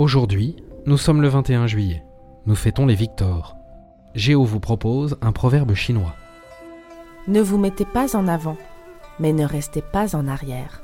Aujourd'hui, nous sommes le 21 juillet. Nous fêtons les victoires. Géo vous propose un proverbe chinois. Ne vous mettez pas en avant, mais ne restez pas en arrière.